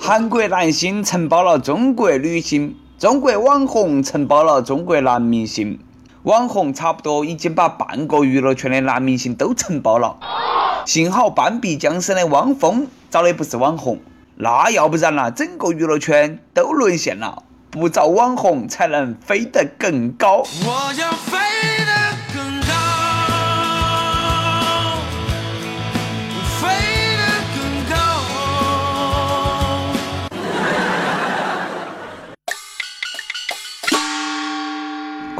韩国男星承包了中国女星，中国网红承包了中国男明星。网红差不多已经把半个娱乐圈的男明星都承包了。幸好半壁江山的汪峰找的不是网红，那要不然呐，整个娱乐圈都沦陷了。不找网红，才能飞得更高。我要飞。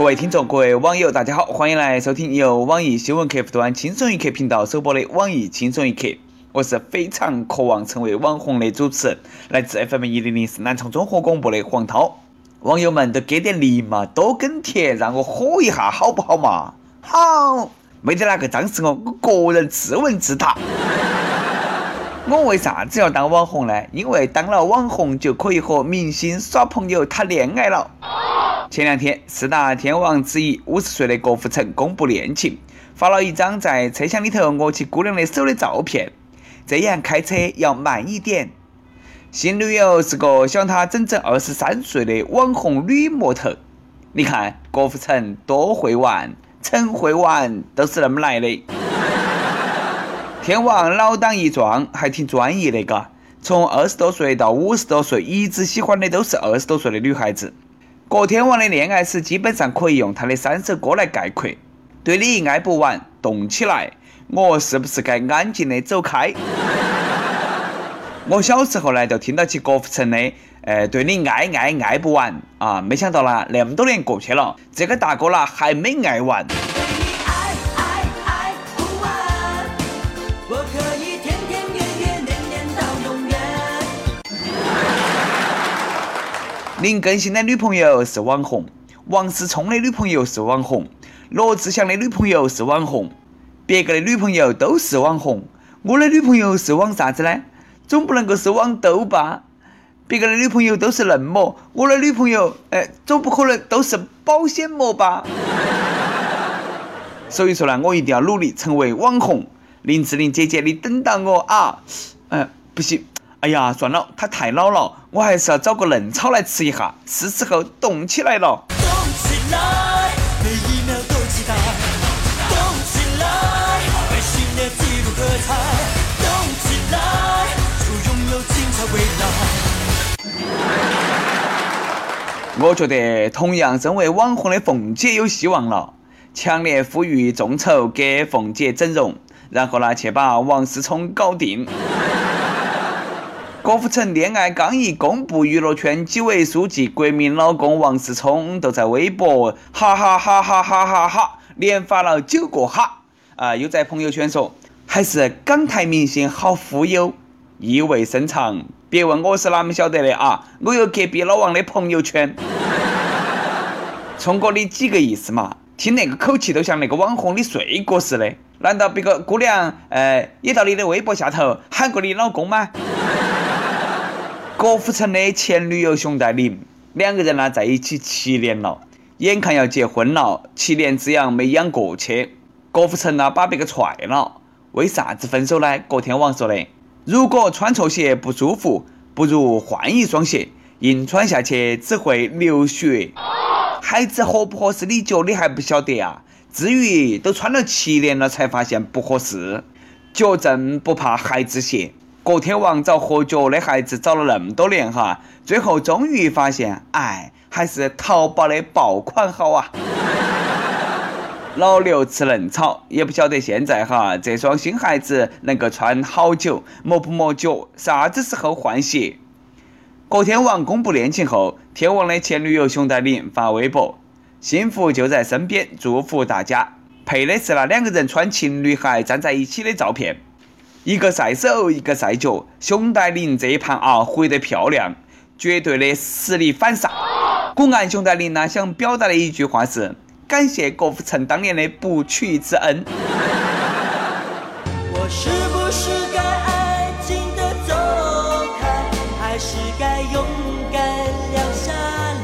各位听众，各位网友，大家好，欢迎来收听由网易新闻客户端轻松一刻频道首播的网易轻松一刻。我是非常渴望成为网红的主持人，来自 FM 一零零四南充综合广播的黄涛。网友们都给点力嘛，多跟帖，让我火一下，好不好嘛？好，没得哪个张是我，我个人自问自答。我为啥子要当网红呢？因为当了网红就可以和明星耍朋友、谈恋爱了。前两天，四大天王之一五十岁的郭富城公布恋情，发了一张在车厢里头握起姑娘的手的照片。这样开车要慢一点。新女友是个小他整整二十三岁的网红女模特。你看郭富城多会玩，陈会玩都是那么来的。天王老当益壮，还挺专一的嘎。从二十多岁到五十多岁，一直喜欢的都是二十多岁的女孩子。郭天王的恋爱史基本上可以用他的三首歌来概括：对你爱不完，动起来，我是不是该安静的走开？我小时候呢，就听到起郭富城的，呃，对你爱爱爱不完啊，没想到呢，那么多年过去了，这个大哥呢还没爱完。林更新的女朋友是网红，王思聪的女朋友是网红，罗志祥的女朋友是网红，别个的女朋友都是网红，我的女朋友是网啥子呢？总不能够是网兜吧？别个的女朋友都是嫩模，我的女朋友，哎，总不可能都是保鲜膜吧？所以说呢，我一定要努力成为网红。林志玲姐姐，你等到我啊！嗯，不行。哎呀，算了，他太老了，我还是要找个嫩草来吃一下，是时候动起来了。动起来，每一秒都期待。动起来，为新的纪录喝彩。动起来，就拥有精彩未来。我觉得，同样身为网红的凤姐有希望了，强烈呼吁众筹给凤姐整容，然后呢，去把王思聪搞定。郭富城恋爱刚一公布，娱乐圈几位书记、国民老公王思聪都在微博哈哈哈哈哈哈哈连发了九个哈啊！又在朋友圈说，还是港台明星好忽悠，意味深长。别问我是哪么晓得的啊，我有隔壁老王的朋友圈。聪哥，你几个意思嘛？听那个口气都像那个网红你睡过似的。难道别个姑娘呃也到你的微博下头喊过你老公吗？郭富城的前女友熊黛林，两个人呢在一起七年了，眼看要结婚了，七年之痒没养过去。郭富城呢把别个踹了，为啥子分手呢？郭天王说的：如果穿错鞋不舒服，不如换一双鞋，硬穿下去只会流血。孩子合不合适你脚你还不晓得啊？至于都穿了七年了才发现不合适，脚正不怕孩子鞋。郭天王找合脚的孩子找了那么多年哈，最后终于发现，哎，还是淘宝的爆款好啊！老刘吃嫩草，也不晓得现在哈这双新鞋子能够穿好久，磨不磨脚，啥子时候换鞋？郭天王公布恋情后，天王的前女友熊黛林发微博：“幸福就在身边，祝福大家。”配的是那两个人穿情侣鞋站在一起的照片。一个赛手，一个赛脚，熊黛林这一盘啊回得漂亮，绝对的实力反杀。古岸熊黛林呢想表达的一句话是：感谢郭富城当年的不娶之恩。我是不是该安静的走开，还是该勇敢留下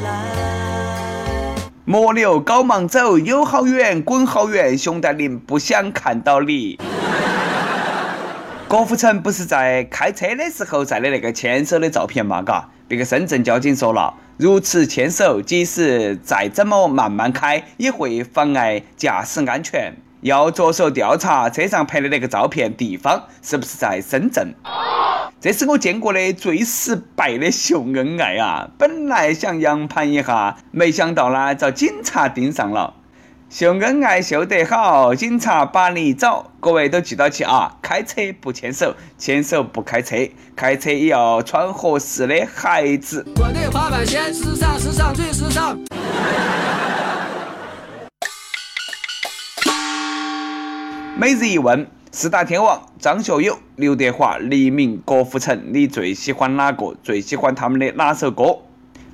来？莫留高忙走，有好远，滚好远，熊黛林不想看到你。郭富城不是在开车的时候晒的那个牵手的照片嘛？嘎，别个深圳交警说了，如此牵手，即使再怎么慢慢开，也会妨碍驾驶安全，要着手调查车上拍的那个照片地方是不是在深圳。这是我见过的最失败的秀恩爱啊！本来想扬盘一下，没想到呢，遭警察盯上了。秀恩爱秀得好，警察把你找。各位都记到起啊！开车不牵手，牵手不开车，开车也要穿合适的鞋子。我的滑板鞋时尚，时尚最时尚。每日一问：四大天王张学友、刘德华、黎明、郭富城，你最喜欢哪个？最喜欢他们的哪首歌？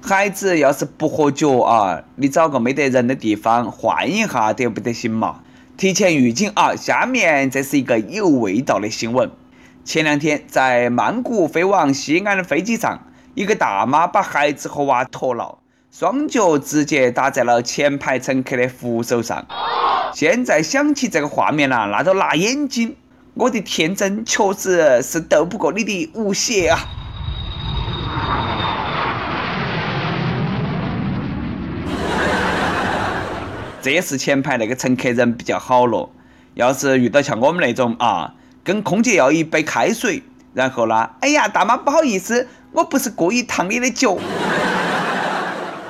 孩子要是不喝酒啊，你找个没得人的地方换一下得不得行嘛？提前预警啊，下面这是一个有味道的新闻。前两天在曼谷飞往西安的飞机上，一个大妈把孩子和娃脱了，双脚直接搭在了前排乘客的扶手上。现在想起这个画面呐，那都辣眼睛。我的天真确实是斗不过你的无邪啊！这是前排那个乘客人比较好了。要是遇到像我们那种啊，跟空姐要一杯开水，然后呢，哎呀，大妈不好意思，我不是故意烫你的脚。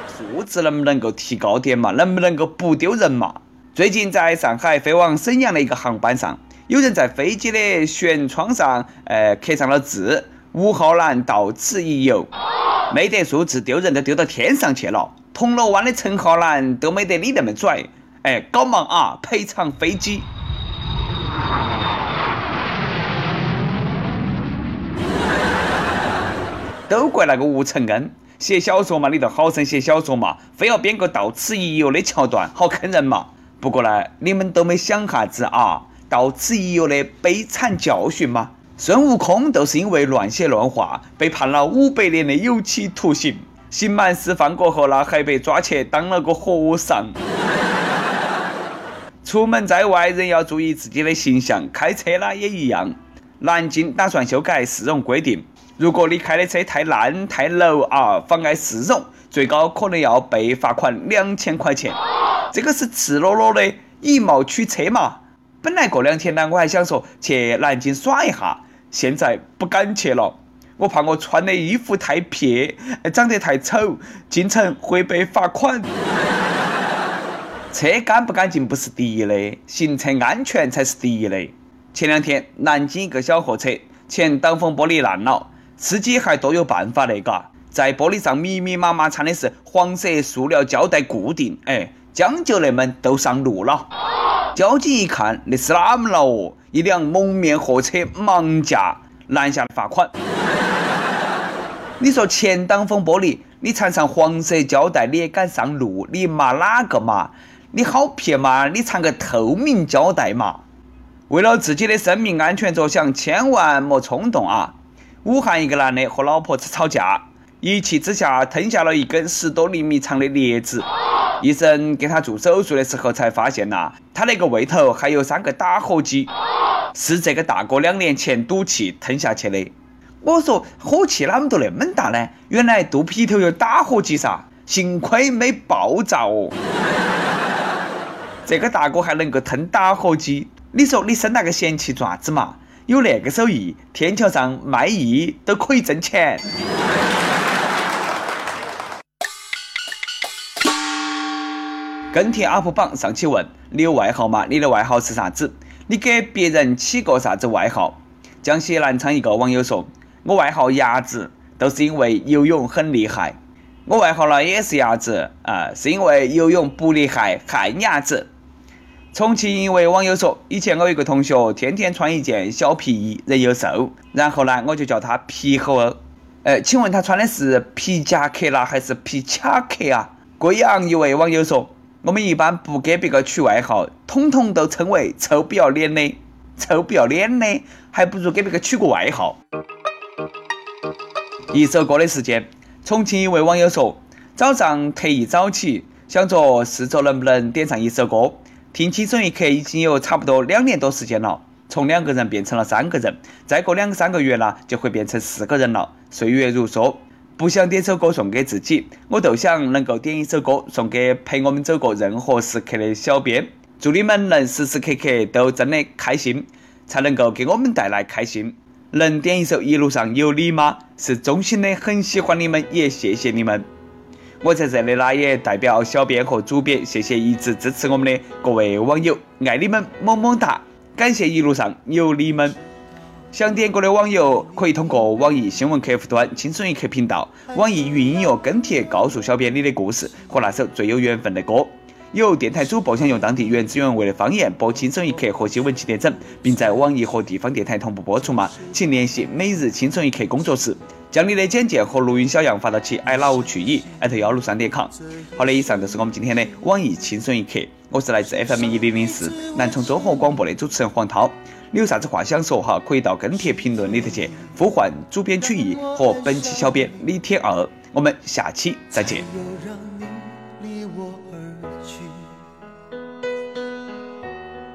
素质能不能够提高点嘛？能不能够不丢人嘛？最近在上海飞往沈阳的一个航班上，有人在飞机的舷窗上，呃，刻上了字：“五号栏到此一游”，没得素质，丢人都丢到天上去了。铜锣湾的陈浩南都没得你那么拽，哎，搞忙啊，赔偿飞机。都怪那个吴承恩，写小说嘛，你就好生写小说嘛，非要编个到此一游的桥段，好坑人嘛。不过呢，你们都没想哈子啊，到此一游的悲惨教训吗？孙悟空都是因为乱写乱画，被判了五百年的有期徒刑。刑满释放过后，那还被抓去当了个和尚。出门在外，人要注意自己的形象，开车呢也一样。南京打算修改市容规定，如果你开的车太烂太 low 啊，妨碍市容，最高可能要被罚款两千块钱。这个是赤裸裸的以貌取车嘛？本来过两天呢，我还想说去南京耍一下，现在不敢去了。我怕我穿的衣服太撇，长得太丑，进城会被罚款。车干不干净不是第一的，行车安全才是第一的。前两天南京一个小货车前挡风玻璃烂了，司机还多有办法的嘎，在玻璃上密密麻麻缠的是黄色塑料胶带固定，哎，将就那们都上路了。交警一看那是哪么了哦？一辆蒙面货车盲驾拦下罚款。你说前挡风玻璃，你缠上黄色胶带，你也敢上路？你骂哪个嘛？你好撇嘛？你缠个透明胶带嘛？为了自己的生命安全着想，千万莫冲动啊！武汉一个男的和老婆子吵架，一气之下吞下了一根十多厘米长的镊子。医生给他做手术的时候才发现呐，他那个胃头还有三个打火机，是这个大哥两年前赌气吞下去的。我说火气啷么都那么大呢？原来肚皮头有打火机噻，幸亏没爆炸哦。这个大哥还能够吞打火机，你说你生那个闲气爪子嘛？有那个手艺，天桥上卖艺都可以挣钱。跟帖 UP 榜上期问：你有外号吗？你的外号是啥子？你给别人起过啥子外号？江西南昌一个网友说。我外号鸭子，都是因为游泳很厉害。我外号呢也是鸭子啊，是因为游泳不厉害，旱鸭子。重庆一位网友说，以前我有个同学，天天穿一件小皮衣，人又瘦，然后呢，我就叫他皮猴。呃，请问他穿的是皮夹克啦，还是皮卡克啊？贵阳一位网友说，我们一般不给别个取外号，统统都称为臭不要脸的，臭不要脸的，还不如给别个取个外号。一首歌的时间，重庆一位网友说：“早上特意早起，想着试着能不能点上一首歌。听轻松一刻已经有差不多两年多时间了，从两个人变成了三个人，再过两三个月呢，就会变成四个人了。岁月如梭，不想点首歌送给自己，我都想能够点一首歌送给陪我们走过任何时刻的小编。祝你们能时时刻刻都真的开心，才能够给我们带来开心。能点一首《一路上有你》吗？是衷心的很喜欢你们，也谢谢你们。我在这里呢，也代表小编和主编，谢谢一直支持我们的各位网友，爱你们，么么哒！感谢一路上有你们。想点歌的网友可以通过网易新闻客户端“轻松一刻”频道、网易云音乐跟帖告诉小编你的故事和那首最有缘分的歌。有电台主播想用当地原汁原味的方言播《轻松一刻》和新闻七点整，并在网易和地方电台同步播出吗？请联系每日轻松一刻工作室，将你的简介和录音小样发到其 i love 去以艾特幺六三点 com。好的，以上就是我们今天的网易轻松一刻，我是来自 FM 一零零四南充综合广播的主持人黄涛。你有啥子话想说哈？可以到跟帖评论里头去呼唤主编曲艺和本期小编李天二。我们下期再见。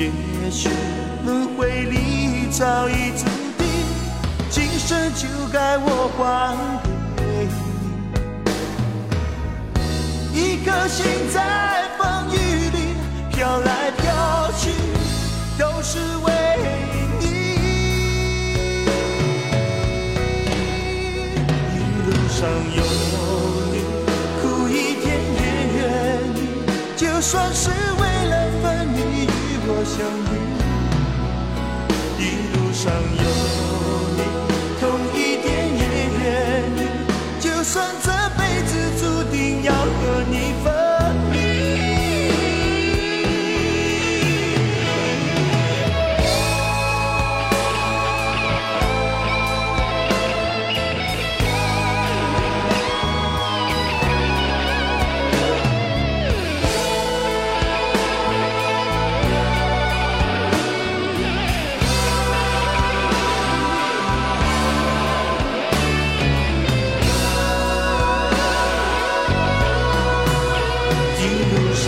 也许轮回里早已注定，今生就该我还给你。一颗心在风雨里飘来飘去，都是为相遇，一路上有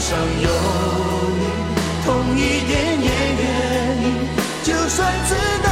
上有你，痛一点也愿意。就算知道。